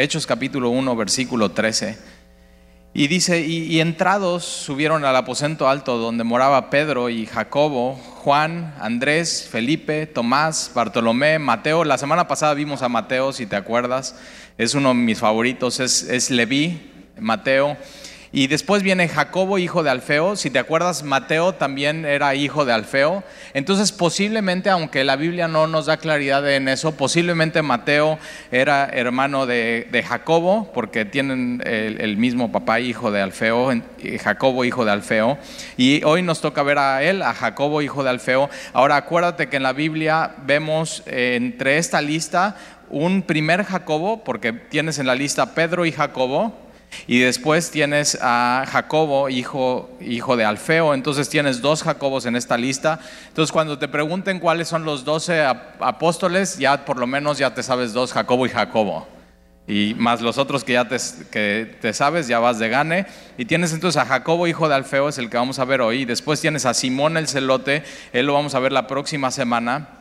Hechos capítulo 1, versículo 13. Y dice, y, entrados subieron al aposento alto donde moraba Pedro y Jacobo, Juan, Andrés, Felipe, Tomás, Bartolomé, Mateo. La semana pasada vimos a Mateo, si te acuerdas. Es uno de mis favoritos, es, es Leví, Mateo. Y después viene Jacobo, hijo de Alfeo. Si te acuerdas, Mateo también era hijo de Alfeo. Entonces, posiblemente, aunque la Biblia no nos da claridad en eso, posiblemente Mateo era hermano de, Jacobo, porque tienen el, mismo papá, hijo de Alfeo, Jacobo, hijo de Alfeo. Y hoy nos toca ver a él, a Jacobo, hijo de Alfeo. Ahora, acuérdate que en la Biblia vemos eh, entre esta lista un primer Jacobo, porque tienes en la lista Pedro y Jacobo y después tienes a Jacobo, hijo, hijo de Alfeo. Entonces tienes dos Jacobos en esta lista. Entonces cuando te pregunten cuáles son los doce apóstoles, ya por lo menos ya te sabes dos, Jacobo y Jacobo. Y más los otros que ya te, que te sabes, ya vas de gane. Y tienes entonces a Jacobo, hijo de Alfeo, es el que vamos a ver hoy. Después tienes a Simón el celote, él lo vamos a ver la próxima semana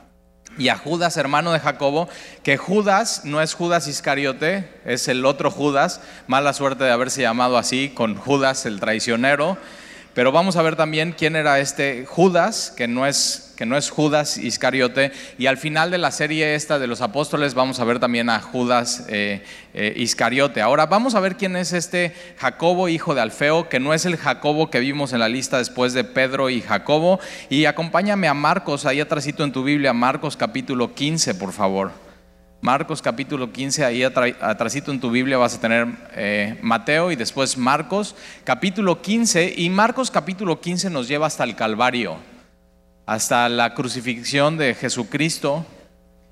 y a Judas, hermano de Jacobo, que Judas no es Judas Iscariote, es el otro Judas, mala suerte de haberse llamado así, con Judas el traicionero, pero vamos a ver también quién era este Judas, que no es, que no es Judas Iscariote. Y al final de la serie esta de los apóstoles vamos a ver también a Judas eh, eh, Iscariote. Ahora vamos a ver quién es este Jacobo, hijo de Alfeo, que no es el Jacobo que vimos en la lista después de Pedro y Jacobo. Y acompáñame a Marcos, ahí atrásito en tu Biblia, Marcos capítulo 15, por favor. Marcos capítulo 15, ahí atrásito en tu Biblia vas a tener eh, Mateo y después Marcos capítulo 15 y Marcos capítulo 15 nos lleva hasta el Calvario, hasta la crucifixión de Jesucristo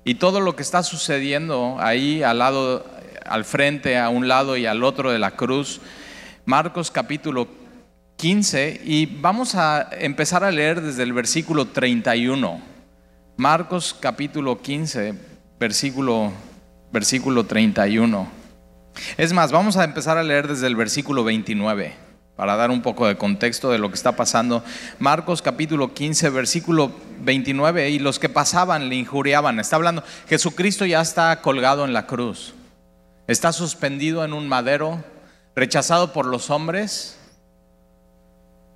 y todo lo que está sucediendo ahí al lado, al frente, a un lado y al otro de la cruz. Marcos capítulo 15 y vamos a empezar a leer desde el versículo 31. Marcos capítulo 15 versículo, versículo 31. Es más, vamos a empezar a leer desde el versículo 29 para dar un poco de contexto de lo que está pasando. Marcos capítulo 15, versículo 29, y los que pasaban le injuriaban. Está hablando, Jesucristo ya está colgado en la cruz, está suspendido en un madero, rechazado por los hombres,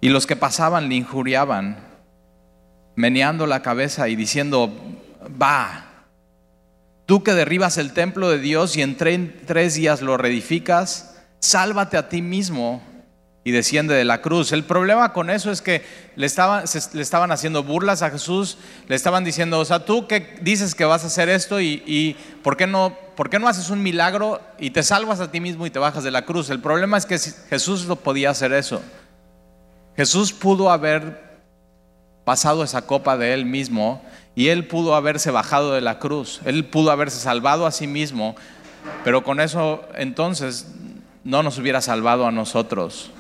y los que pasaban le injuriaban, meneando la cabeza y diciendo, va, Tú que derribas el templo de Dios y en tres días lo reedificas, sálvate a ti mismo y desciende de la cruz. El problema con eso es que le estaban, haciendo burlas a Jesús, le estaban diciendo, o sea, tú que dices que vas a hacer esto y, y ¿por, qué no, ¿por qué no haces un milagro y te salvas a ti mismo y te bajas de la cruz? El problema es que Jesús no podía hacer eso. Jesús pudo haber pasado esa copa de él mismo y él pudo haberse bajado de la cruz, él pudo haberse salvado a sí mismo, pero con eso entonces no nos hubiera salvado a nosotros.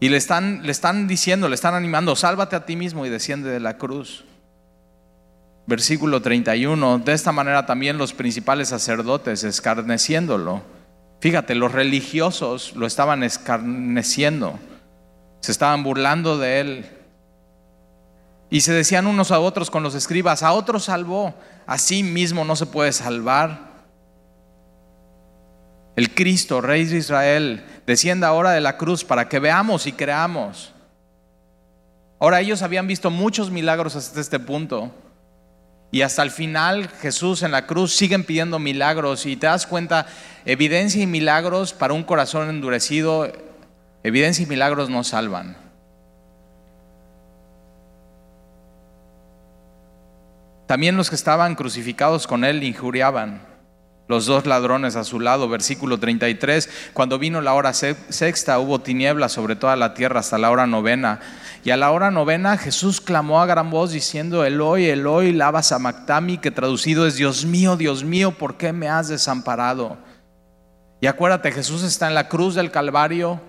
Y le están, le están diciendo, le están animando, sálvate a ti mismo y desciende de la cruz. Versículo 31, de esta manera también los principales sacerdotes escarneciéndolo. Fíjate, los religiosos lo estaban escarneciendo, se estaban burlando de él, y se decían unos a otros con los escribas, a otros salvó, a sí mismo no se puede salvar. El Cristo, Rey de Israel, descienda ahora de la cruz para que veamos y creamos. Ahora ellos habían visto muchos milagros hasta este punto. Y hasta el final Jesús en la cruz siguen pidiendo milagros y te das cuenta, evidencia y milagros para un corazón endurecido, evidencia y milagros no salvan. También los que estaban crucificados con él injuriaban. Los dos ladrones a su lado, versículo 33, cuando vino la hora sexta hubo tinieblas sobre toda la tierra hasta la hora novena. Y a la hora novena Jesús clamó a gran voz diciendo, Eloi, Eloi, lava samactami, que traducido es, Dios mío, Dios mío, ¿por qué me has desamparado? Y acuérdate, Jesús está en la cruz del Calvario,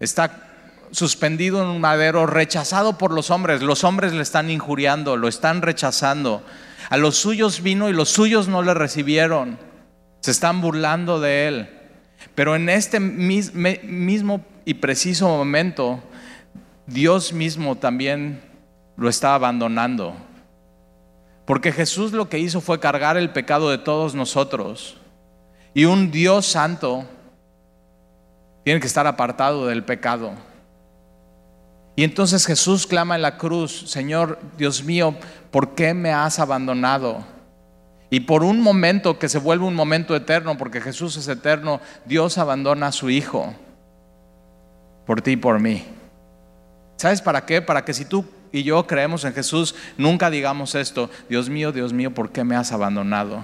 está suspendido en un madero, rechazado por los hombres. Los hombres le están injuriando, lo están rechazando. A los suyos vino y los suyos no le recibieron. Se están burlando de él. Pero en este mismo y preciso momento, Dios mismo también lo está abandonando. Porque Jesús lo que hizo fue cargar el pecado de todos nosotros. Y un Dios santo tiene que estar apartado del pecado. Y entonces Jesús clama en la cruz, Señor, Dios mío, ¿por qué me has abandonado? Y por un momento que se vuelve un momento eterno, porque Jesús es eterno, Dios abandona a su Hijo por ti y por mí. ¿Sabes para qué? Para que si tú y yo creemos en Jesús, nunca digamos esto, Dios mío, Dios mío, ¿por qué me has abandonado?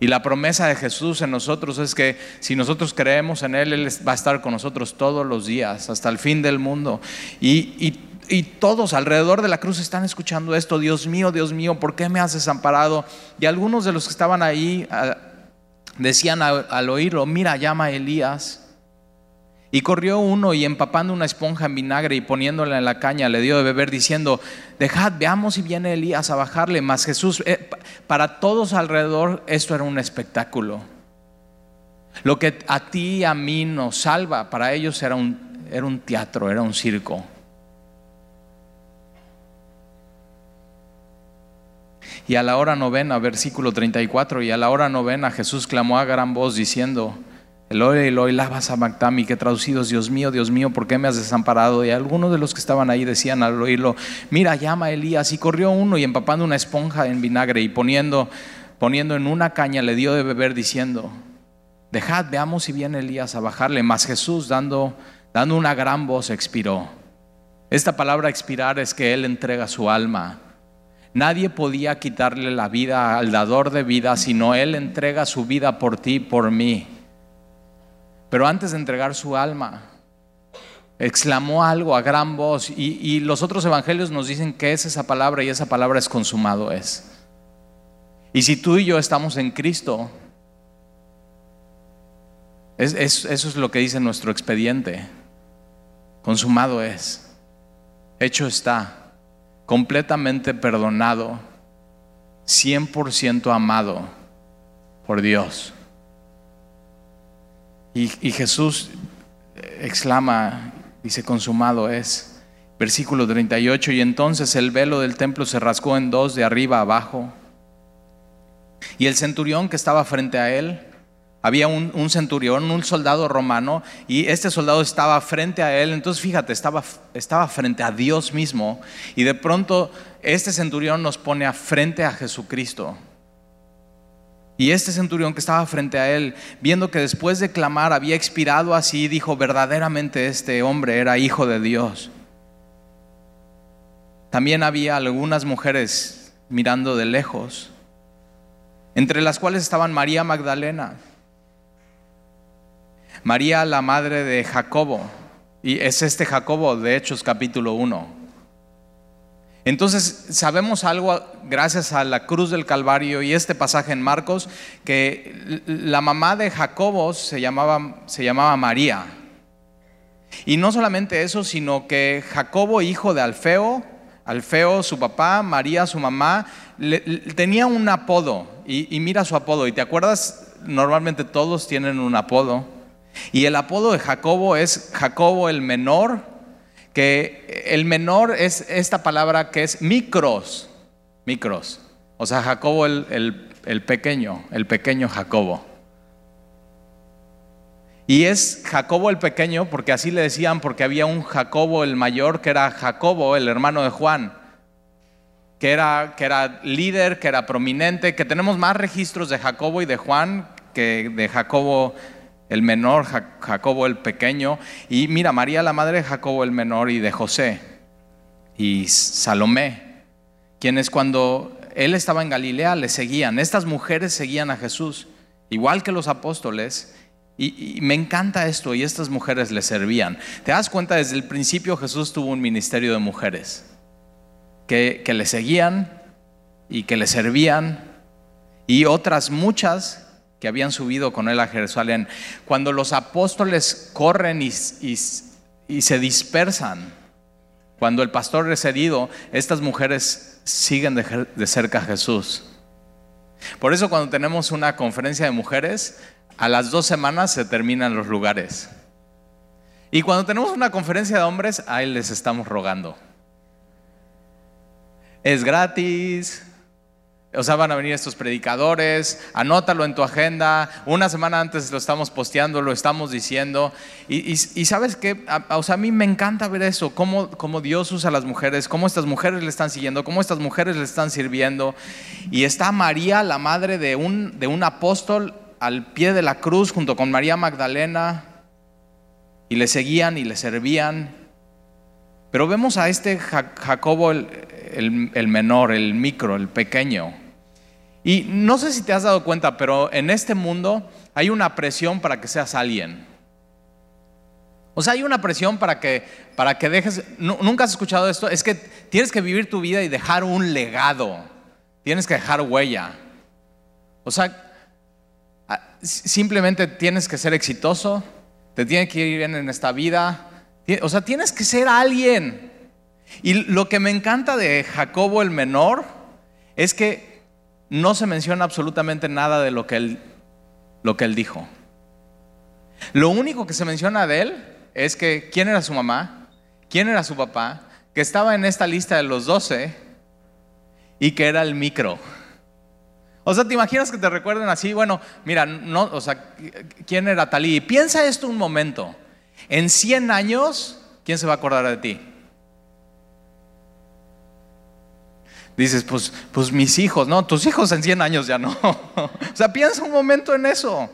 Y la promesa de Jesús en nosotros es que si nosotros creemos en Él, Él va a estar con nosotros todos los días, hasta el fin del mundo. Y, todos alrededor de la cruz están escuchando esto, Dios mío, Dios mío, ¿por qué me has desamparado? Y algunos de los que estaban ahí ah, decían al oírlo, mira, llama a Elías. Y corrió uno y empapando una esponja en vinagre y poniéndola en la caña le dio de beber diciendo, dejad, veamos si viene Elías a bajarle. Mas Jesús, eh, para todos alrededor esto era un espectáculo. Lo que a ti y a mí nos salva, para ellos era un, era un teatro, era un circo. Y a la hora novena, versículo 34, y a la hora novena Jesús clamó a gran voz diciendo, Eloi, Eloi, lava sabactami, que traducidos, Dios mío, Dios mío, ¿por qué me has desamparado? Y algunos de los que estaban ahí decían al oírlo, mira, llama a Elías. Y corrió uno y empapando una esponja en vinagre y poniendo, poniendo en una caña le dio de beber diciendo, dejad, veamos si viene Elías a bajarle. Mas Jesús, dando, dando una gran voz, expiró. Esta palabra expirar es que Él entrega su alma. Nadie podía quitarle la vida al dador de vida, sino Él entrega su vida por ti, por mí. Pero antes de entregar su alma, exclamó algo a gran voz y, los otros evangelios nos dicen que es esa palabra y esa palabra es consumado es. Y si tú y yo estamos en Cristo, eso es lo que dice nuestro expediente. Consumado es. Hecho está. Completamente perdonado. 100% amado por Dios. Y, Jesús exclama, dice, consumado es. Versículo 38, y entonces el velo del templo se rascó en dos de arriba abajo. Y el centurión que estaba frente a él, había un, centurión, un soldado romano, y este soldado estaba frente a él. Entonces, fíjate, estaba, estaba frente a Dios mismo. Y de pronto, este centurión nos pone frente a Jesucristo. Y este centurión que estaba frente a él, viendo que después de clamar había expirado así, dijo, verdaderamente este hombre era hijo de Dios. También había algunas mujeres mirando de lejos, entre las cuales estaban María Magdalena, María la madre de Jacobo, y es este Jacobo de Hechos capítulo 1. Entonces sabemos algo gracias a la cruz del Calvario y este pasaje en Marcos, que la mamá de Jacobo se llamaba, se llamaba María. Y no solamente eso, sino que Jacobo, hijo de Alfeo, Alfeo su papá, María su mamá, tenía un apodo. Y, y mira su apodo. ¿Y te acuerdas? Normalmente todos tienen un apodo. Y el apodo de Jacobo es Jacobo el menor que el menor es esta palabra que es micros, micros. O sea, Jacobo el, el pequeño, el pequeño Jacobo. Y es Jacobo el pequeño, porque así le decían, porque había un Jacobo el mayor, que era Jacobo, el hermano de Juan, que era, que era líder, que era prominente, que tenemos más registros de Jacobo y de Juan que de Jacobo el menor, Jacobo el pequeño, y mira, María la madre de Jacobo el menor y de José, y Salomé, quienes cuando él estaba en Galilea le seguían, estas mujeres seguían a Jesús, igual que los apóstoles, y, me encanta esto, y estas mujeres le servían. ¿Te das cuenta? Desde el principio Jesús tuvo un ministerio de mujeres que, que le seguían y que le servían, y otras muchas que habían subido con él a Jerusalén, cuando los apóstoles corren y, se dispersan, cuando el pastor es herido, estas mujeres siguen de, de cerca a Jesús. Por eso cuando tenemos una conferencia de mujeres, a las dos semanas se terminan los lugares. Y cuando tenemos una conferencia de hombres, ahí les estamos rogando. Es gratis, o sea, van a venir estos predicadores, anótalo en tu agenda, una semana antes lo estamos posteando, lo estamos diciendo. Y, sabes qué, o sea, a mí me encanta ver eso, cómo, cómo, Dios usa a las mujeres, cómo estas mujeres le están siguiendo, cómo estas mujeres le están sirviendo. Y está María, la madre de un, de un apóstol, al pie de la cruz junto con María Magdalena, y le seguían y le servían. Pero vemos a este Jacobo el menor, el micro, el pequeño y no sé si te has dado cuenta, pero en este mundo hay una presión para que seas alguien. O sea, hay una presión para que, para que dejes... ¿Nunca has escuchado esto? Es que tienes que vivir tu vida y dejar un legado. Tienes que dejar huella. O sea, simplemente tienes que ser exitoso, te tiene que ir bien en esta vida. O sea, tienes que ser alguien. Y lo que me encanta de Jacobo el menor es que no se menciona absolutamente nada de lo que él, lo que él dijo. Lo único que se menciona de él es que quién era su mamá, quién era su papá, que estaba en esta lista de los doce y que era el micro. O sea, ¿te imaginas que te recuerden así? Bueno, mira, no, o sea, ¿quién era Talí? Piensa esto un momento. En 100 años, ¿quién se va a acordar de ti? dices, pues, pues mis hijos, no, tus hijos en 100 años ya no. o sea, piensa un momento en eso.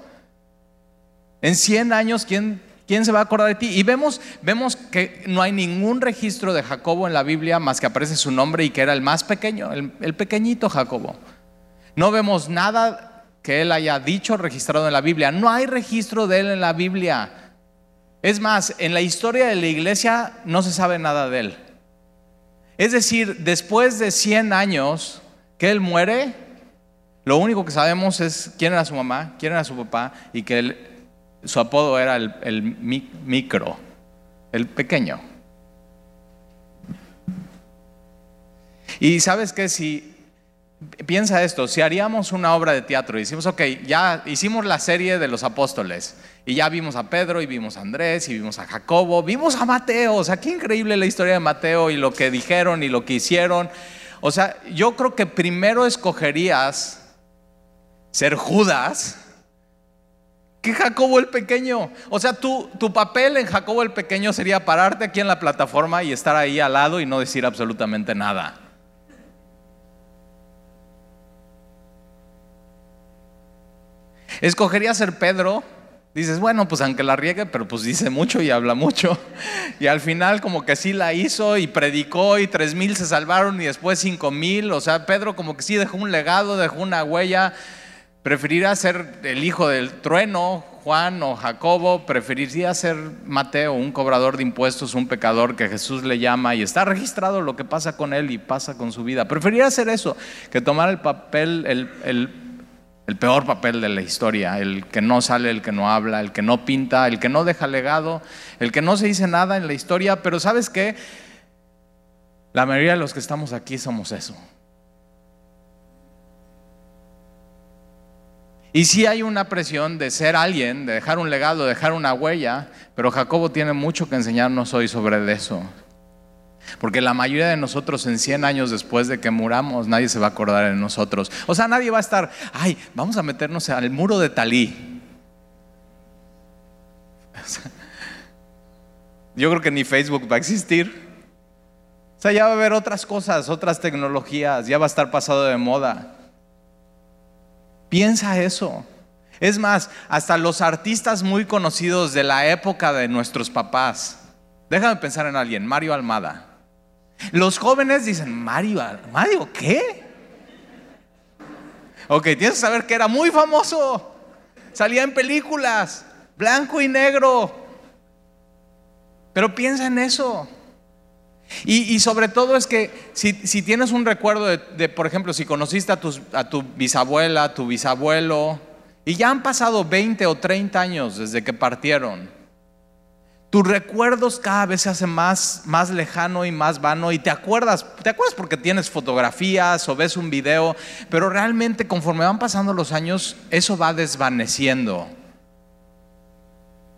En 100 años, ¿quién, ¿quién se va a acordar de ti? Y vemos, vemos que no hay ningún registro de Jacobo en la Biblia más que aparece su nombre y que era el más pequeño, el, el pequeñito Jacobo. No vemos nada que él haya dicho registrado en la Biblia. No hay registro de él en la Biblia. Es más, en la historia de la iglesia no se sabe nada de él. Es decir, después de 100 años que él muere, lo único que sabemos es quién era su mamá, quién era su papá y que su apodo era el, micro, el pequeño. Y sabes que si piensa esto, si haríamos una obra de teatro y decimos, ok, ya hicimos la serie de los apóstoles y ya vimos a Pedro y vimos a Andrés y vimos a Jacobo, vimos a Mateo, o sea, qué increíble la historia de Mateo y lo que dijeron y lo que hicieron. O sea, yo creo que primero escogerías ser Judas que Jacobo el pequeño. O sea, tu, tu papel en Jacobo el pequeño sería pararte aquí en la plataforma y estar ahí al lado y no decir absolutamente nada. Escogería ser Pedro. Dices, bueno, pues aunque la riegue, pero pues dice mucho y habla mucho. Y al final como que sí la hizo y predicó y tres mil se salvaron y después cinco mil. O sea, Pedro como que sí dejó un legado, dejó una huella. Preferiría ser el hijo del trueno, Juan o Jacobo. Preferiría ser Mateo, un cobrador de impuestos, un pecador que Jesús le llama y está registrado lo que pasa con él y pasa con su vida. Preferiría hacer eso que tomar el papel, el, el el peor papel de la historia, el que no sale, el que no habla, el que no pinta, el que no deja legado, el que no se dice nada en la historia, pero sabes qué, la mayoría de los que estamos aquí somos eso. Y sí hay una presión de ser alguien, de dejar un legado, de dejar una huella, pero Jacobo tiene mucho que enseñarnos hoy sobre eso. Porque la mayoría de nosotros en 100 años después de que muramos, nadie se va a acordar de nosotros. O sea, nadie va a estar, ay, vamos a meternos al muro de Talí. yo creo que ni Facebook va a existir. O sea, ya va a haber otras cosas, otras tecnologías, ya va a estar pasado de moda. Piensa eso. Es más, hasta los artistas muy conocidos de la época de nuestros papás. Déjame pensar en alguien, Mario Almada. Los jóvenes dicen, Mario, Mario, ¿qué? Ok, tienes que saber que era muy famoso. Salía en películas, blanco y negro. Pero piensa en eso. Y, sobre todo es que si, tienes un recuerdo de, por ejemplo, si conociste a, a tu bisabuela, a tu bisabuelo, y ya han pasado 20 o 30 años desde que partieron, tus recuerdos cada vez se hacen más, más lejano y más vano y te acuerdas, te acuerdas porque tienes fotografías o ves un video, pero realmente conforme van pasando los años, eso va desvaneciendo.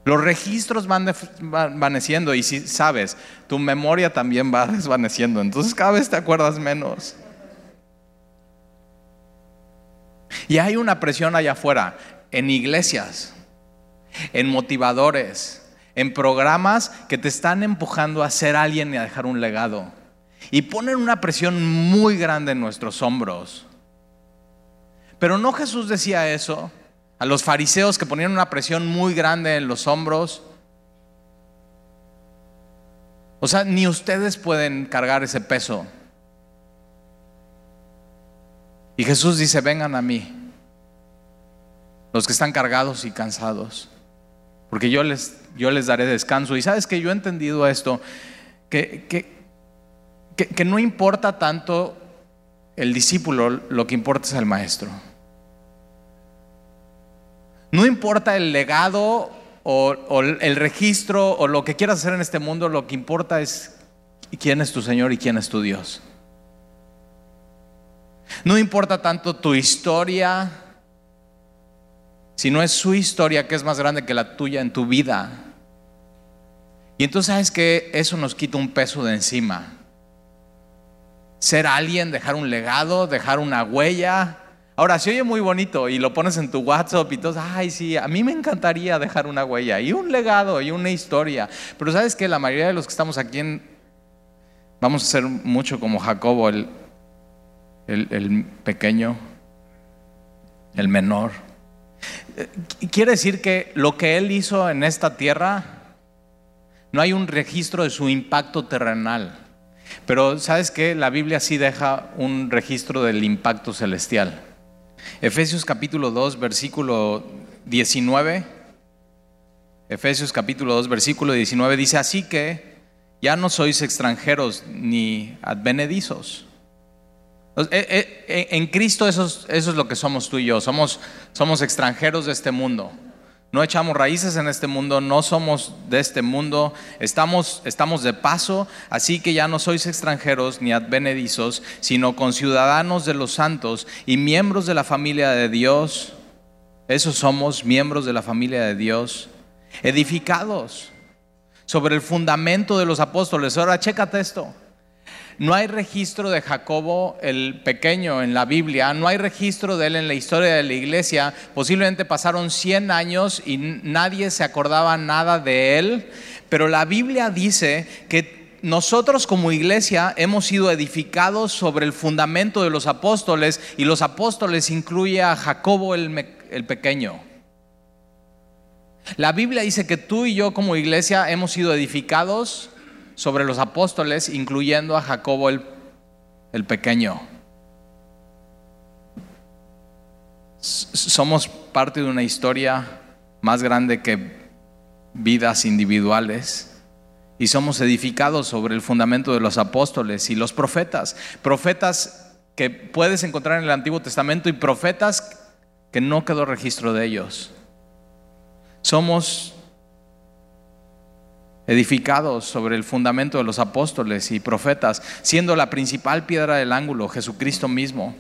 Los registros van desvaneciendo y si sabes, tu memoria también va desvaneciendo, entonces cada vez te acuerdas menos. Y hay una presión allá afuera, en iglesias, en motivadores, en programas que te están empujando a ser alguien y a dejar un legado. Y ponen una presión muy grande en nuestros hombros. Pero no Jesús decía eso a los fariseos que ponían una presión muy grande en los hombros. O sea, ni ustedes pueden cargar ese peso. Y Jesús dice, vengan a mí, los que están cargados y cansados, porque yo les, yo les daré descanso. Y sabes que yo he entendido esto, que, que, que no importa tanto el discípulo, lo que importa es el maestro. No importa el legado o, el registro o lo que quieras hacer en este mundo, lo que importa es quién es tu Señor y quién es tu Dios. No importa tanto tu historia, si no es su historia que es más grande que la tuya en tu vida. Y entonces sabes que eso nos quita un peso de encima. Ser alguien, dejar un legado, dejar una huella, Ahora, si oye muy bonito y lo pones en tu WhatsApp y todo, ay, sí, a mí me encantaría dejar una huella y un legado y una historia. Pero sabes que la mayoría de los que estamos aquí en, vamos a ser mucho como Jacobo, el, el pequeño, el menor. Eh, quiere decir que lo que él hizo en esta tierra, no hay un registro de su impacto terrenal. Pero sabes que la Biblia sí deja un registro del impacto celestial. Efesios capítulo 2, versículo 19. Efesios capítulo 2, versículo 19 dice, así que ya no sois extranjeros ni advenedizos. Eh, eh, en Cristo eso es, lo que somos tú y yo, somos, somos extranjeros de este mundo. No echamos raíces en este mundo, no somos de este mundo, estamos, estamos de paso, así que ya no sois extranjeros ni advenedizos, sino conciudadanos de los santos y miembros de la familia de Dios. Esos somos miembros de la familia de Dios, edificados sobre el fundamento de los apóstoles. Ahora, chécate esto. No hay registro de Jacobo el pequeño en la Biblia, no hay registro de él en la historia de la iglesia. Posiblemente pasaron 100 años y nadie se acordaba nada de él, pero la Biblia dice que nosotros como iglesia hemos sido edificados sobre el fundamento de los apóstoles y los apóstoles incluye a Jacobo el, el pequeño. La Biblia dice que tú y yo como iglesia hemos sido edificados sobre los apóstoles, incluyendo a Jacobo el, el pequeño. Somos parte de una historia más grande que vidas individuales y somos edificados sobre el fundamento de los apóstoles y los profetas. Profetas que puedes encontrar en el Antiguo Testamento y profetas que no quedó registro de ellos. Somos edificados sobre el fundamento de los apóstoles y profetas, siendo la principal piedra del ángulo Jesucristo mismo,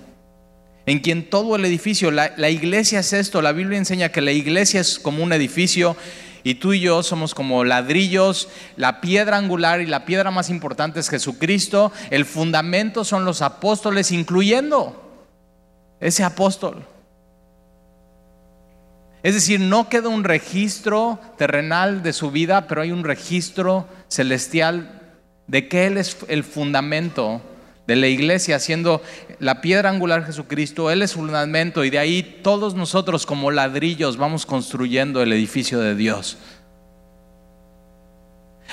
en quien todo el edificio, la, iglesia es esto, la Biblia enseña que la iglesia es como un edificio y tú y yo somos como ladrillos, la piedra angular y la piedra más importante es Jesucristo, el fundamento son los apóstoles, incluyendo ese apóstol. Es decir, no queda un registro terrenal de su vida, pero hay un registro celestial de que Él es el fundamento de la iglesia, siendo la piedra angular Jesucristo, Él es el fundamento y de ahí todos nosotros como ladrillos vamos construyendo el edificio de Dios.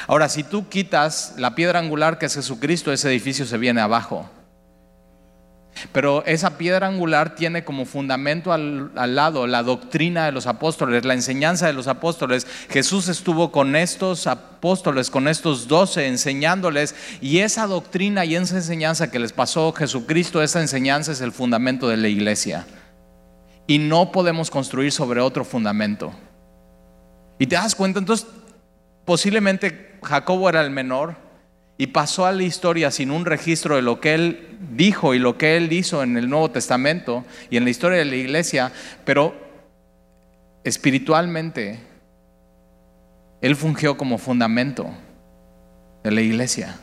Ahora, si tú quitas la piedra angular que es Jesucristo, ese edificio se viene abajo. Pero esa piedra angular tiene como fundamento al, lado la doctrina de los apóstoles, la enseñanza de los apóstoles. Jesús estuvo con estos apóstoles, con estos doce, enseñándoles, y esa doctrina y esa enseñanza que les pasó Jesucristo, esa enseñanza es el fundamento de la iglesia. Y no podemos construir sobre otro fundamento. Y te das cuenta, entonces, posiblemente Jacobo era el menor, y pasó a la historia sin un registro de lo que él dijo y lo que él hizo en el Nuevo Testamento y en la historia de la iglesia, pero espiritualmente él fungió como fundamento de la iglesia.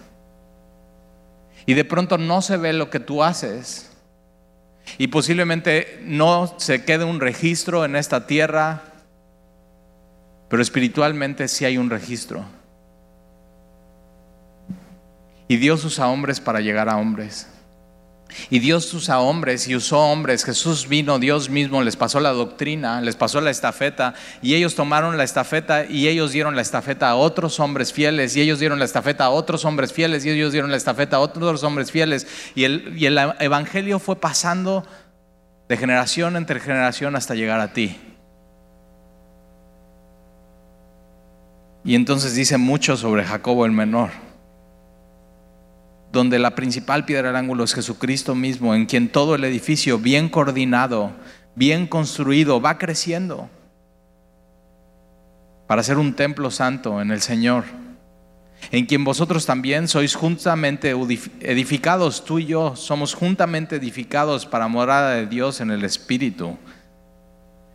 Y de pronto no se ve lo que tú haces, Y posiblemente no se quede un registro en esta tierra, pero espiritualmente sí hay un registro. Y Dios usa hombres para llegar a hombres. Y Dios usa hombres y usó hombres. Jesús vino, Dios mismo les pasó la doctrina, les pasó la estafeta y ellos tomaron la estafeta y ellos dieron la estafeta a otros hombres fieles y ellos dieron la estafeta a otros hombres fieles y ellos dieron la estafeta a otros hombres fieles. Y el, y el Evangelio fue pasando de generación entre generación hasta llegar a ti. Y entonces dice mucho sobre Jacobo el menor donde la principal piedra del ángulo es Jesucristo mismo, en quien todo el edificio bien coordinado, bien construido, va creciendo para ser un templo santo en el Señor, en quien vosotros también sois juntamente edificados, tú y yo somos juntamente edificados para morada de Dios en el Espíritu.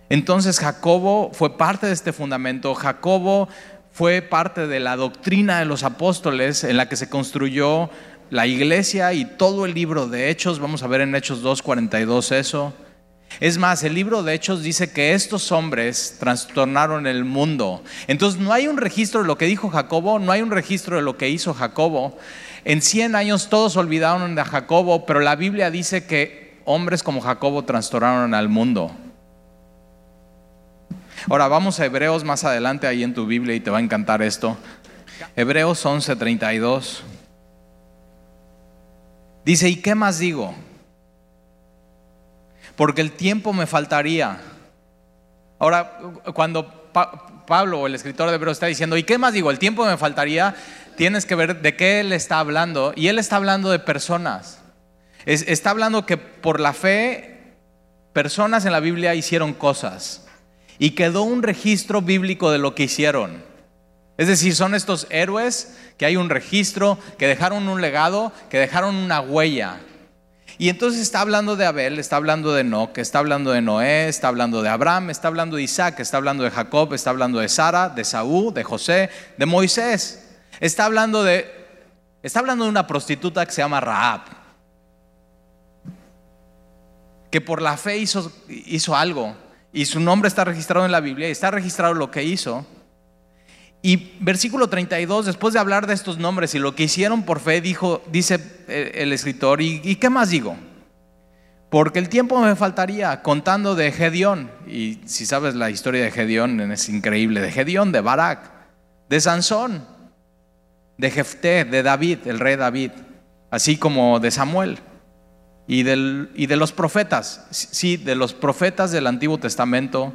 Entonces Jacobo fue parte de este fundamento, Jacobo fue parte de la doctrina de los apóstoles en la que se construyó la iglesia y todo el libro de Hechos, vamos a ver en Hechos 2.42 eso. Es más, el libro de Hechos dice que estos hombres trastornaron el mundo. Entonces no hay un registro de lo que dijo Jacobo, no hay un registro de lo que hizo Jacobo. En 100 años todos olvidaron de Jacobo, pero la Biblia dice que hombres como Jacobo trastornaron al mundo. Ahora vamos a Hebreos más adelante ahí en tu Biblia y te va a encantar esto. Hebreos 11:32. Dice, ¿y qué más digo? Porque el tiempo me faltaría. Ahora, cuando Pablo, el escritor de Hebreos, está diciendo, ¿y qué más digo? El tiempo me faltaría, tienes que ver de qué él está hablando. Y él está hablando de personas. está hablando que por la fe, personas en la Biblia hicieron cosas. Y quedó un registro bíblico de lo que hicieron. Es decir, son estos héroes que hay un registro, que dejaron un legado, que dejaron una huella. Y entonces está hablando de Abel, está hablando de Enoch, está hablando de Noé, está hablando de Abraham, está hablando de Isaac, está hablando de Jacob, está hablando de Sara, de Saúl, de José, de Moisés. Está hablando de está hablando de una prostituta que se llama Raab. Que por la fe hizo, hizo algo y su nombre está registrado en la Biblia y está registrado lo que hizo. Y versículo 32, después de hablar de estos nombres y lo que hicieron por fe, dijo, dice eh, el escritor, ¿y, qué más digo? Porque el tiempo me faltaría contando de Gedeón, y si sabes la historia de Gedeón, es increíble, de Gedeón, de Barak, de Sansón, de Jefté, de David, el rey David, así como de Samuel y, de los profetas, sí, de los profetas del Antiguo Testamento,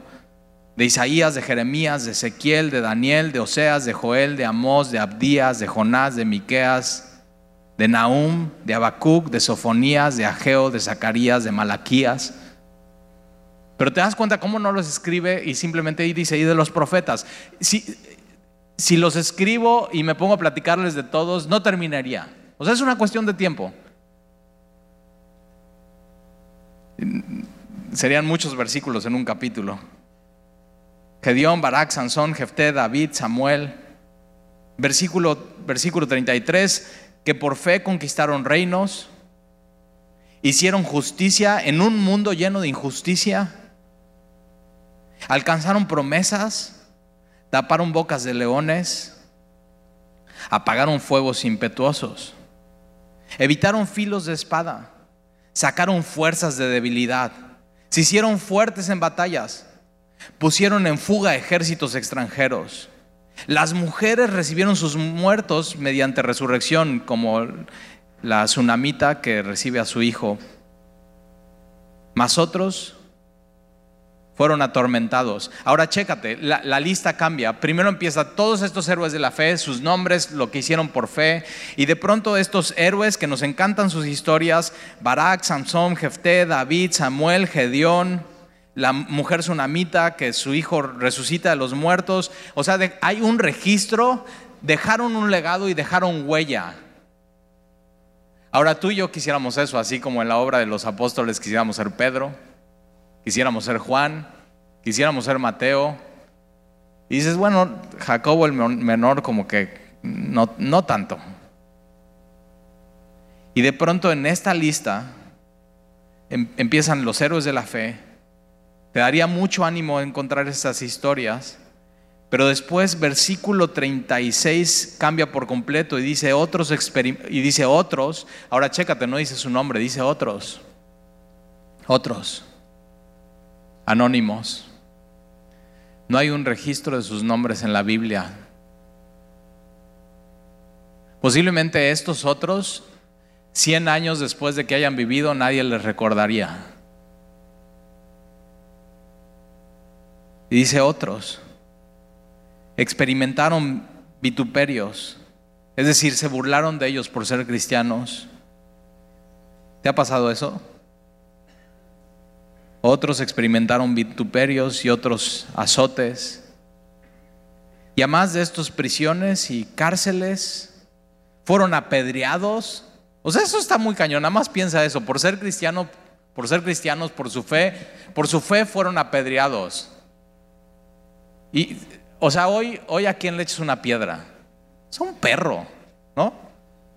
de Isaías, de Jeremías, de Ezequiel, de Daniel, de Oseas, de Joel, de Amós, de Abdías, de Jonás, de Miqueas, de Nahum, de Habacuc, de Sofonías, de Ageo, de Zacarías, de Malaquías. Pero te das cuenta cómo no los escribe y simplemente dice, y de los profetas. Si, si los escribo y me pongo a platicarles de todos, no terminaría. O sea, es una cuestión de tiempo. Serían muchos versículos en un capítulo. Gedeón, Barak, Sansón, Jefté, David, Samuel. Versículo, versículo 33, que por fe conquistaron reinos, hicieron justicia en un mundo lleno de injusticia, alcanzaron promesas, taparon bocas de leones, apagaron fuegos impetuosos, evitaron filos de espada, sacaron fuerzas de debilidad, se hicieron fuertes en batallas pusieron en fuga ejércitos extranjeros. Las mujeres recibieron sus muertos mediante resurrección, como la tsunamita que recibe a su hijo. Mas otros fueron atormentados. Ahora chécate, la, la, lista cambia. Primero empieza todos estos héroes de la fe, sus nombres, lo que hicieron por fe, y de pronto estos héroes que nos encantan sus historias, Barak, Samson, Jefté, David, Samuel, Gedeón, la mujer tsunamita que su hijo resucita de los muertos. O sea, hay un registro, dejaron un legado y dejaron huella. Ahora tú y yo quisiéramos eso, así como en la obra de los apóstoles quisiéramos ser Pedro, quisiéramos ser Juan, quisiéramos ser Mateo. Y dices, bueno, Jacobo el menor como que no, no tanto. Y de pronto en esta lista em- empiezan los héroes de la fe. Te daría mucho ánimo encontrar estas historias. Pero después versículo 36 cambia por completo y dice otros y dice otros, ahora chécate, no dice su nombre, dice otros. Otros. Anónimos. No hay un registro de sus nombres en la Biblia. Posiblemente estos otros, 100 años después de que hayan vivido, nadie les recordaría. Y dice otros, experimentaron vituperios, es decir, se burlaron de ellos por ser cristianos. ¿Te ha pasado eso? Otros experimentaron vituperios y otros azotes. Y además de estos prisiones y cárceles, fueron apedreados. O sea, eso está muy cañón. Nada más piensa eso. Por ser cristiano, por ser cristianos, por su fe, por su fe fueron apedreados. Y, o sea, hoy, hoy a quién le echas una piedra? Es un perro, ¿no?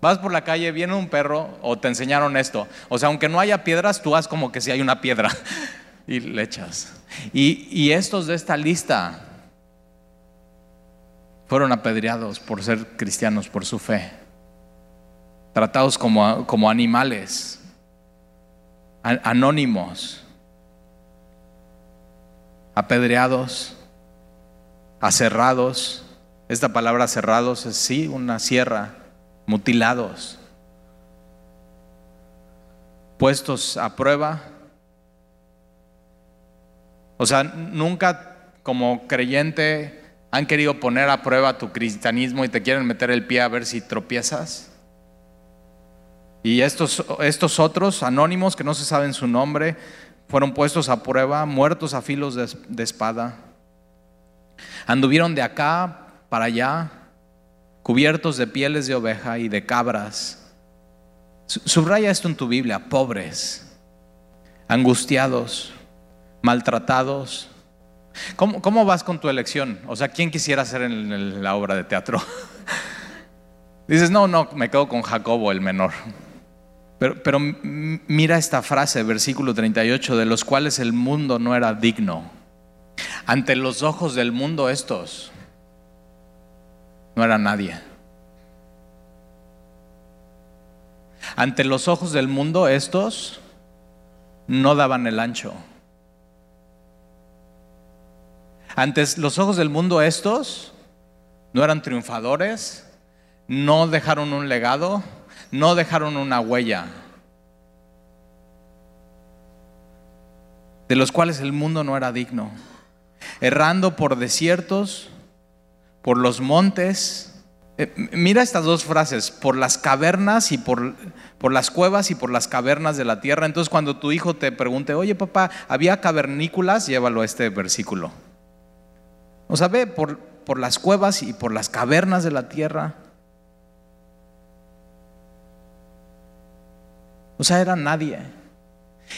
Vas por la calle, viene un perro o te enseñaron esto. O sea, aunque no haya piedras, tú haz como que si hay una piedra y le echas. Y, y estos de esta lista fueron apedreados por ser cristianos, por su fe. Tratados como, como animales, anónimos, apedreados, aserrados. Esta palabra cerrados es sí, una sierra, mutilados, puestos a prueba. O sea, nunca como creyente han querido poner a prueba tu cristianismo y te quieren meter el pie a ver si tropiezas. Y estos, estos otros anónimos que no se saben su nombre fueron puestos a prueba, muertos a filos de espada. Anduvieron de acá para allá, cubiertos de pieles de oveja y de cabras. Su- Subraya esto en tu Biblia, pobres, angustiados, maltratados. ¿Cómo, cómo vas con tu elección? O sea, ¿quién quisiera ser en la obra de teatro? Dices, no, no, me quedo con Jacobo, el menor. Pero, pero mira esta frase, versículo 38, de los cuales el mundo no era digno. Ante los ojos del mundo estos no era nadie. Ante los ojos del mundo estos no daban el ancho. Ante los ojos del mundo estos no eran triunfadores, no dejaron un legado, no dejaron una huella, de los cuales el mundo no era digno, errando por desiertos, por los montes. Eh, mira estas dos frases, por las cavernas y por, por las cuevas y por las cavernas de la tierra. Entonces cuando tu hijo te pregunte, oye papá, ¿había cavernículas? Llévalo a este versículo. O sea, ve por, por las cuevas y por las cavernas de la tierra. O sea, era nadie.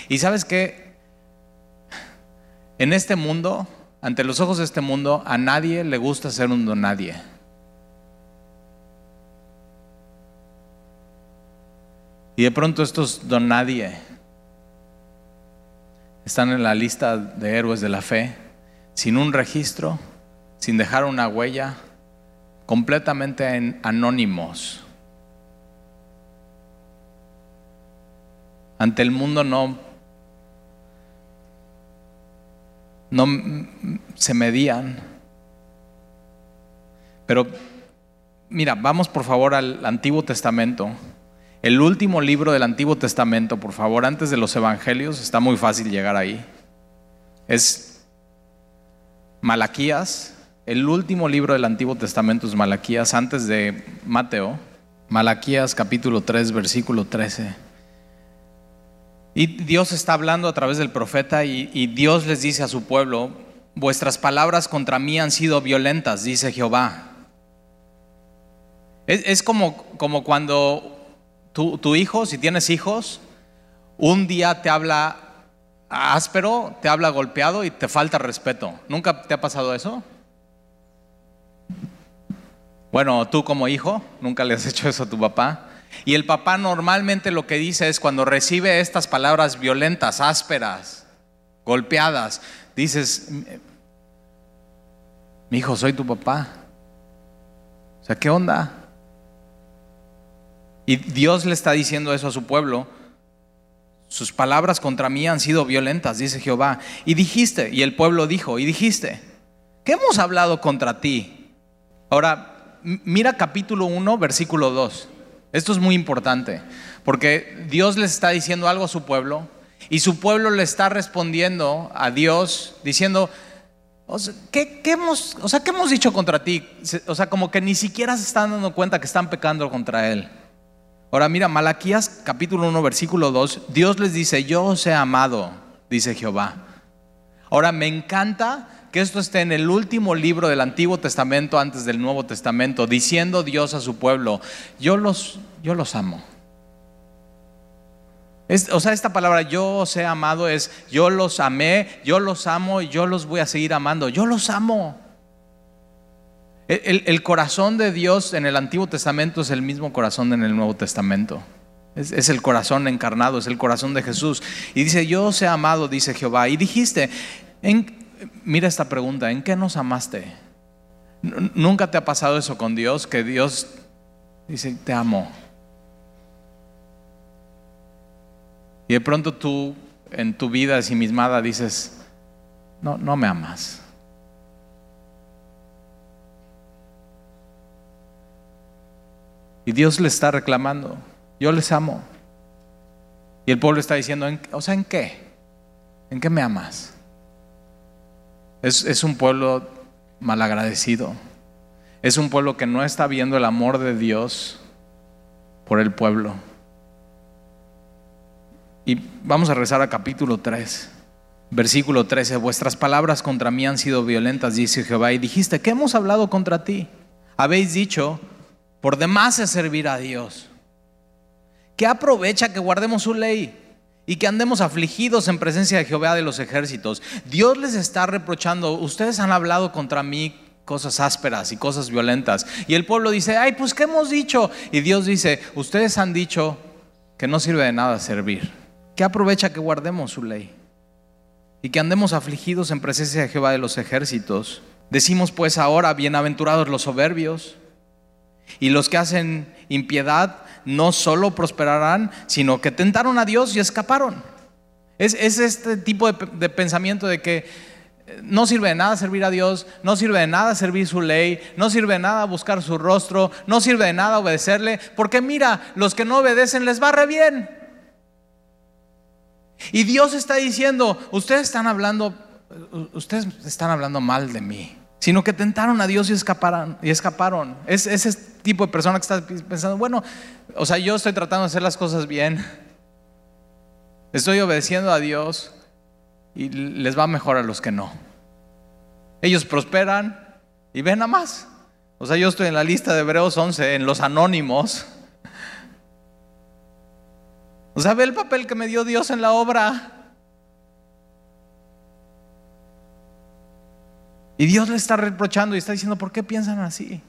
Y sabes qué? En este mundo, ante los ojos de este mundo, a nadie le gusta ser un don nadie. Y de pronto estos don nadie están en la lista de héroes de la fe, sin un registro, sin dejar una huella, completamente en- anónimos. Ante el mundo no, no se medían. Pero mira, vamos por favor al Antiguo Testamento. El último libro del Antiguo Testamento, por favor, antes de los Evangelios, está muy fácil llegar ahí. Es Malaquías, el último libro del Antiguo Testamento es Malaquías, antes de Mateo. Malaquías capítulo 3, versículo 13. Y Dios está hablando a través del profeta y, Dios les dice a su pueblo, vuestras palabras contra mí han sido violentas, dice Jehová. Es, es como, como cuando tu, tu hijo, si tienes hijos, un día te habla áspero, te habla golpeado y te falta respeto. ¿Nunca te ha pasado eso? Bueno, tú como hijo, nunca le has hecho eso a tu papá. Y el papá normalmente lo que dice es cuando recibe estas palabras violentas, ásperas, golpeadas, dices, mi hijo, soy tu papá. O sea, ¿qué onda? Y Dios le está diciendo eso a su pueblo. Sus palabras contra mí han sido violentas, dice Jehová. Y dijiste, y el pueblo dijo, y dijiste, ¿qué hemos hablado contra ti? Ahora, mira capítulo 1, versículo 2. Esto es muy importante, porque Dios les está diciendo algo a su pueblo y su pueblo le está respondiendo a Dios diciendo, ¿qué, hemos, o sea, ¿qué hemos dicho contra ti? O sea, como que ni siquiera se están dando cuenta que están pecando contra Él. Ahora mira, Malaquías capítulo 1, versículo 2, Dios les dice, yo os he amado, dice Jehová. Ahora me encanta que esto esté en el último libro del Antiguo Testamento antes del Nuevo Testamento, diciendo Dios a su pueblo, yo los, yo los amo. o sea, esta palabra yo os he amado es yo los amé, yo los amo y yo los voy a seguir amando. Yo los amo. El, corazón de Dios en el Antiguo Testamento es el mismo corazón en el Nuevo Testamento. Es, el corazón encarnado, es el corazón de Jesús. Y dice, yo os he amado, dice Jehová. Y dijiste, mira esta pregunta, ¿en qué nos amaste? ¿Nunca te ha pasado eso con Dios? Que Dios dice, te amo. Y de pronto tú en tu vida asimismada dices, no, no me amas. Y Dios le está reclamando, yo les amo. Y el pueblo está diciendo, o sea, ¿en qué? ¿En qué me amas? Es, es un pueblo malagradecido. Es un pueblo que no está viendo el amor de Dios por el pueblo. Y vamos a rezar a capítulo 3, versículo 13. Vuestras palabras contra mí han sido violentas, dice Jehová. Y dijiste, ¿qué hemos hablado contra ti? Habéis dicho, por demás es servir a Dios. ¿Qué aprovecha que guardemos su ley y que andemos afligidos en presencia de Jehová de los ejércitos? Dios les está reprochando, ustedes han hablado contra mí cosas ásperas y cosas violentas. Y el pueblo dice, ay, pues ¿qué hemos dicho? Y Dios dice, ustedes han dicho que no sirve de nada servir. ¿Qué aprovecha que guardemos su ley? Y que andemos afligidos en presencia de Jehová de los ejércitos. Decimos pues ahora, bienaventurados los soberbios y los que hacen impiedad no solo prosperarán, sino que tentaron a Dios y escaparon. Es, este tipo de, pensamiento de que eh, no sirve de nada servir a Dios, no sirve de nada servir su ley, no sirve de nada buscar su rostro, no sirve de nada obedecerle, porque mira, los que no obedecen les va re bien. Y Dios está diciendo, ustedes están hablando, ustedes están hablando mal de mí sino que tentaron a Dios y escaparon. Y escaparon. Es, ese tipo de persona que está pensando, bueno, o sea, yo estoy tratando de hacer las cosas bien, estoy obedeciendo a Dios y les va mejor a los que no. Ellos prosperan y ven a más. O sea, yo estoy en la lista de Hebreos 11, en los anónimos. O sea, ve el papel que me dio Dios en la obra. Y Dios le está reprochando y está diciendo, ¿por qué piensan así?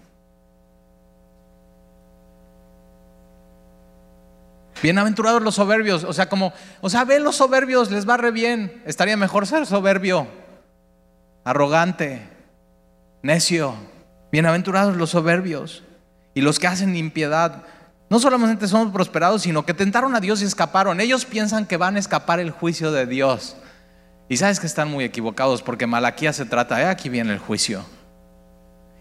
Bienaventurados los soberbios, o sea, como, o sea, ven los soberbios, les va re bien. Estaría mejor ser soberbio, arrogante, necio. Bienaventurados los soberbios y los que hacen impiedad. No solamente somos prosperados, sino que tentaron a Dios y escaparon. Ellos piensan que van a escapar el juicio de Dios. Y sabes que están muy equivocados porque Malaquía se trata, eh, aquí viene el juicio.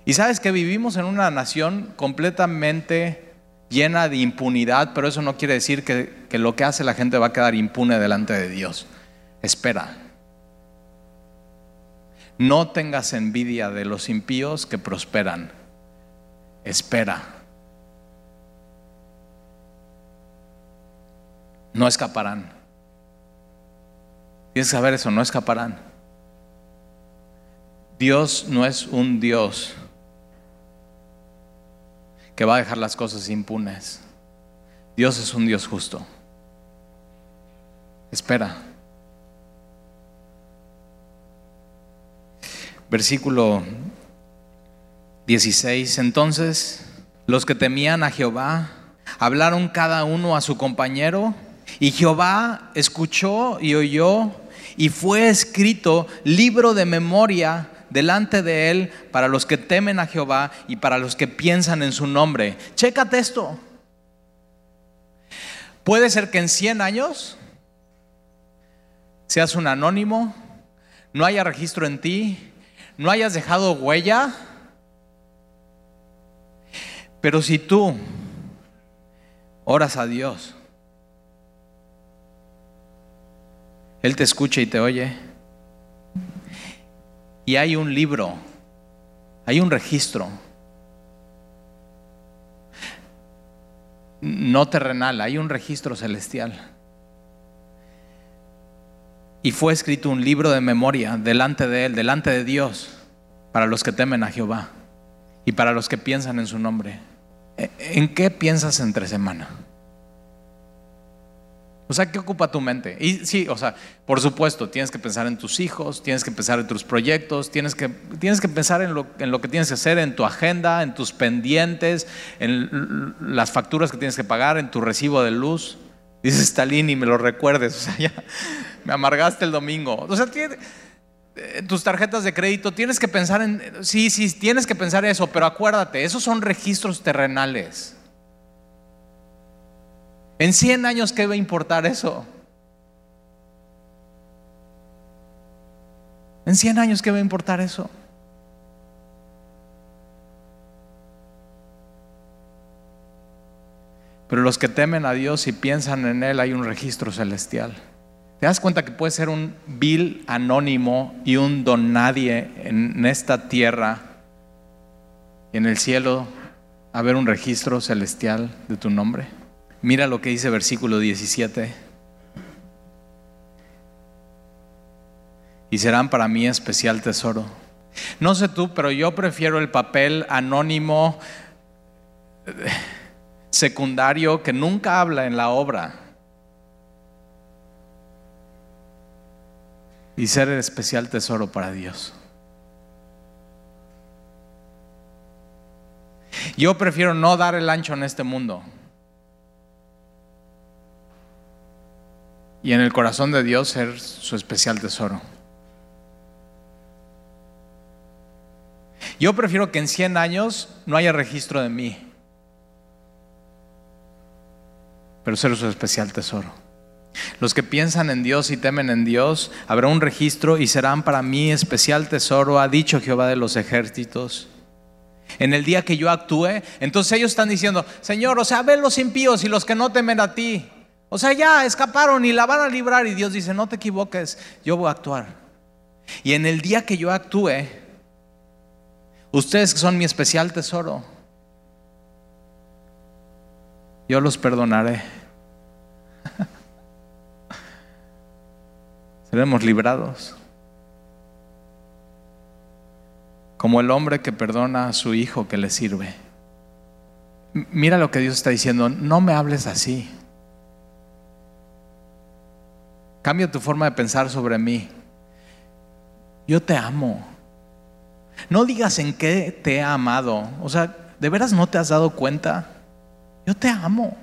Y sabes que vivimos en una nación completamente llena de impunidad, pero eso no quiere decir que, que lo que hace la gente va a quedar impune delante de Dios. Espera. No tengas envidia de los impíos que prosperan. Espera. No escaparán. Tienes que saber eso, no escaparán. Dios no es un Dios que va a dejar las cosas impunes. Dios es un Dios justo. Espera. Versículo 16. Entonces los que temían a Jehová hablaron cada uno a su compañero, y Jehová escuchó y oyó, y fue escrito libro de memoria delante de él para los que temen a Jehová y para los que piensan en su nombre. Chécate esto. Puede ser que en 100 años seas un anónimo, no haya registro en ti, no hayas dejado huella, pero si tú oras a Dios, Él te escucha y te oye. Y hay un libro, hay un registro. No terrenal, hay un registro celestial. Y fue escrito un libro de memoria delante de Él, delante de Dios, para los que temen a Jehová y para los que piensan en su nombre. ¿En qué piensas entre semana? O sea, ¿qué ocupa tu mente? Y sí, o sea, por supuesto, tienes que pensar en tus hijos, tienes que pensar en tus proyectos, tienes que, tienes que pensar en lo, en lo que tienes que hacer, en tu agenda, en tus pendientes, en las facturas que tienes que pagar, en tu recibo de luz. Dice Stalin y me lo recuerdes, o sea, ya me amargaste el domingo. O sea, en tus tarjetas de crédito tienes que pensar en, sí, sí, tienes que pensar eso, pero acuérdate, esos son registros terrenales. En 100 años, ¿qué va a importar eso? En 100 años, ¿qué va a importar eso? Pero los que temen a Dios y piensan en Él, hay un registro celestial. ¿Te das cuenta que puede ser un vil anónimo y un don nadie en esta tierra y en el cielo haber un registro celestial de tu nombre? Mira lo que dice versículo 17. Y serán para mí especial tesoro. No sé tú, pero yo prefiero el papel anónimo secundario que nunca habla en la obra. Y ser el especial tesoro para Dios. Yo prefiero no dar el ancho en este mundo. Y en el corazón de Dios ser su especial tesoro. Yo prefiero que en 100 años no haya registro de mí, pero ser su especial tesoro. Los que piensan en Dios y temen en Dios, habrá un registro y serán para mí especial tesoro, ha dicho Jehová de los ejércitos. En el día que yo actúe, entonces ellos están diciendo, Señor, o sea, ven los impíos y los que no temen a ti. O sea, ya escaparon y la van a librar y Dios dice, no te equivoques, yo voy a actuar. Y en el día que yo actúe, ustedes que son mi especial tesoro, yo los perdonaré. Seremos librados. Como el hombre que perdona a su hijo que le sirve. Mira lo que Dios está diciendo, no me hables así. Cambia tu forma de pensar sobre mí. Yo te amo. No digas en qué te he amado. O sea, ¿de veras no te has dado cuenta? Yo te amo.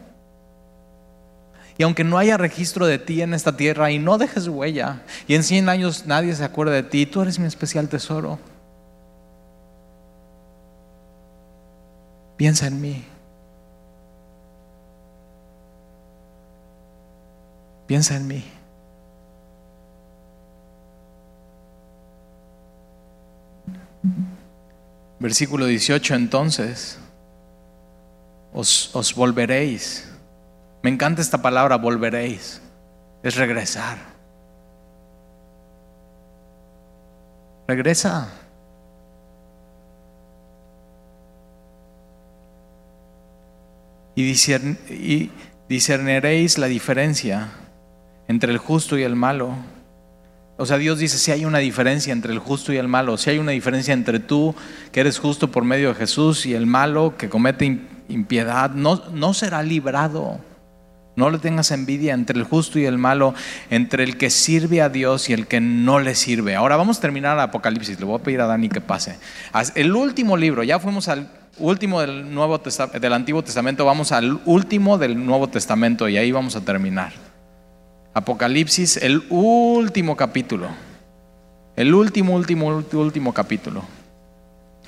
Y aunque no haya registro de ti en esta tierra y no dejes huella, y en 100 años nadie se acuerda de ti, tú eres mi especial tesoro. Piensa en mí. Piensa en mí. Versículo 18 entonces, os, volveréis. Me encanta esta palabra, volveréis. Es regresar. Regresa. y discerniréis la diferencia entre el justo y el malo o sea, Dios dice, si hay una diferencia entre el justo y el malo, si hay una diferencia entre tú, que eres justo por medio de Jesús, y el malo que comete impiedad, no, no será librado. No le tengas envidia entre el justo y el malo, entre el que sirve a Dios y el que no le sirve. Ahora vamos a terminar Apocalipsis. Le voy a pedir a Dani que pase. El último libro, ya fuimos al último del, Nuevo del Antiguo Testamento, vamos al último del Nuevo Testamento y ahí vamos a terminar. Apocalipsis, el último capítulo. El último, último, último capítulo.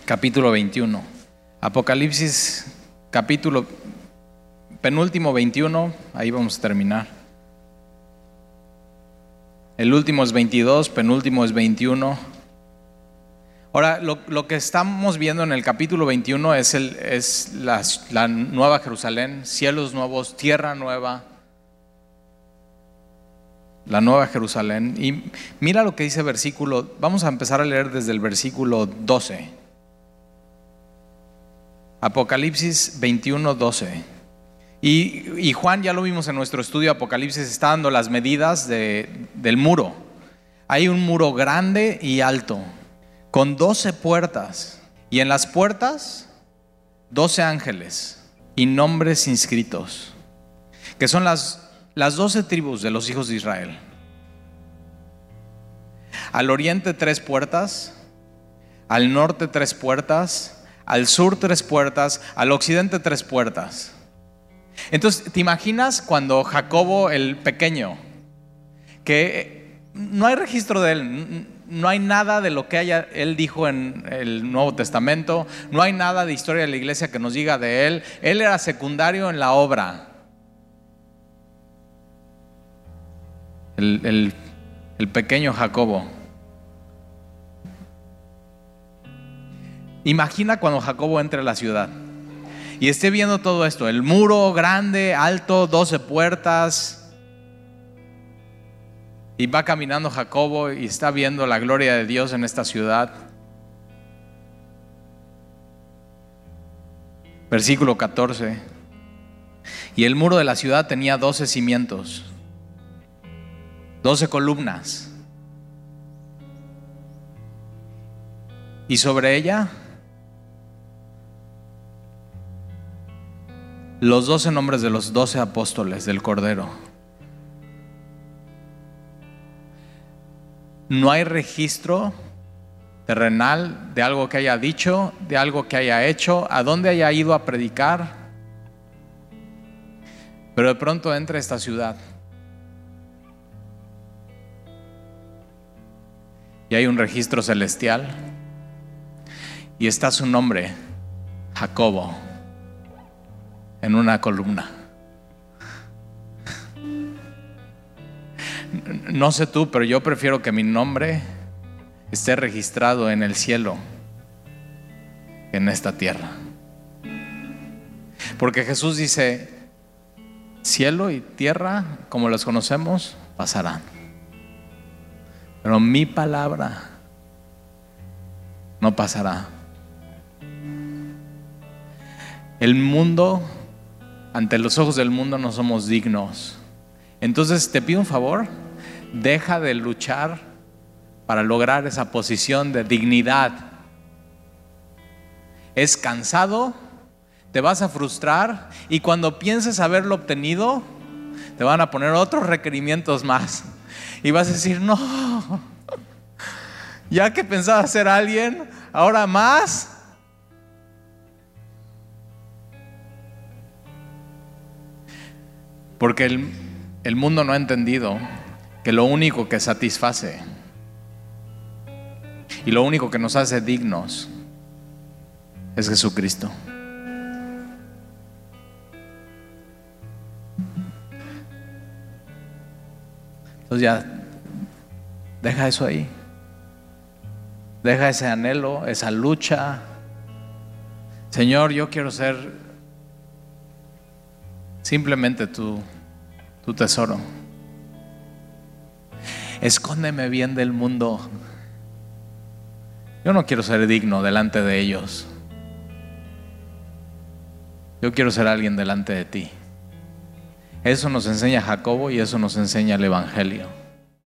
Capítulo 21. Apocalipsis, capítulo penúltimo 21, ahí vamos a terminar. El último es 22, penúltimo es 21. Ahora, lo, que estamos viendo en el capítulo 21 es, el, es la, la nueva Jerusalén, cielos nuevos, tierra nueva, la nueva Jerusalén. Y mira lo que dice versículo, vamos a empezar a leer desde el versículo 12. Apocalipsis 21, 12. Y, Juan ya lo vimos en nuestro estudio Apocalipsis, está dando las medidas del muro. Hay un muro grande y alto, con doce puertas. Y en las puertas, doce ángeles y nombres inscritos, que son las, las doce tribus de los hijos de Israel. Al oriente tres puertas, al norte tres puertas, al sur tres puertas, al occidente tres puertas. Entonces, ¿te imaginas cuando Jacobo el pequeño, que no hay registro de él, no hay nada de lo que haya, él dijo en el Nuevo Testamento, no hay nada de historia de la iglesia que nos diga de él, él era secundario en la obra. El, el pequeño Jacobo. Imagina cuando Jacobo entre a la ciudad y esté viendo todo esto, el muro grande, alto, 12 puertas, y va caminando Jacobo y está viendo la gloria de Dios en esta ciudad. Versículo 14. Y el muro de la ciudad tenía 12 cimientos, 12 columnas. Y sobre ella los doce nombres de los doce apóstoles del Cordero. No hay registro terrenal de algo que haya dicho, de algo que haya hecho, a dónde haya ido a predicar. Pero de pronto entra esta ciudad. Y hay un registro celestial. Y está su nombre, Jacobo en una columna. No sé tú, pero yo prefiero que mi nombre esté registrado en el cielo en esta tierra. Porque Jesús dice, cielo y tierra, como los conocemos, pasarán. Pero mi palabra no pasará. El mundo ante los ojos del mundo no somos dignos. Entonces te pido un favor, deja de luchar para lograr esa posición de dignidad. Es cansado, te vas a frustrar y cuando pienses haberlo obtenido, te van a poner otros requerimientos más. Y vas a decir, no, ya que pensaba ser alguien, ahora más. Porque el, mundo no ha entendido que lo único que satisface y lo único que nos hace dignos es Jesucristo. Entonces ya, deja eso ahí. Deja ese anhelo, esa lucha. Señor, yo quiero ser simplemente tu, tu tesoro. Escóndeme bien del mundo. Yo no quiero ser digno delante de ellos. Yo quiero ser alguien delante de ti. Eso nos enseña Jacobo y eso nos enseña el Evangelio.